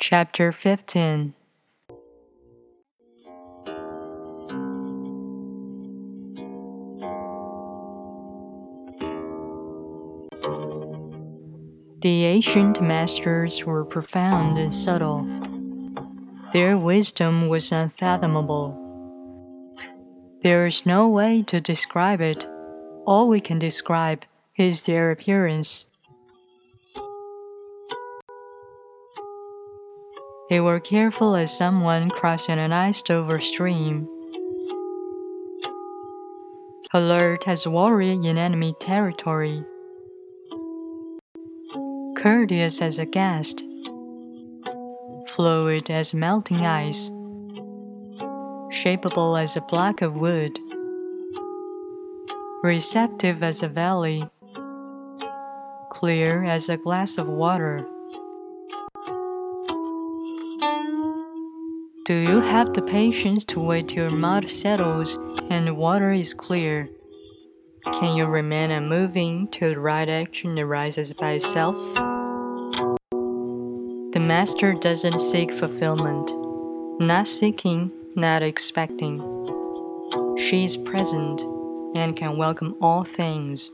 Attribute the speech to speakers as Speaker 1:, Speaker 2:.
Speaker 1: Chapter 15 The ancient masters were profound and subtle. Their wisdom was unfathomable. There is no way to describe it. All we can describe is their appearance. They were careful as someone crossing an iced over stream, alert as warrior in enemy territory. Courteous as a guest, fluid as melting ice, shapeable as a block of wood, receptive as a valley, clear as a glass of water. Do you have the patience to wait till mud settles and water is clear? Can you remain unmoving till the right action arises by itself? The Master doesn't seek fulfillment, not seeking, not expecting. She is present and can welcome all things.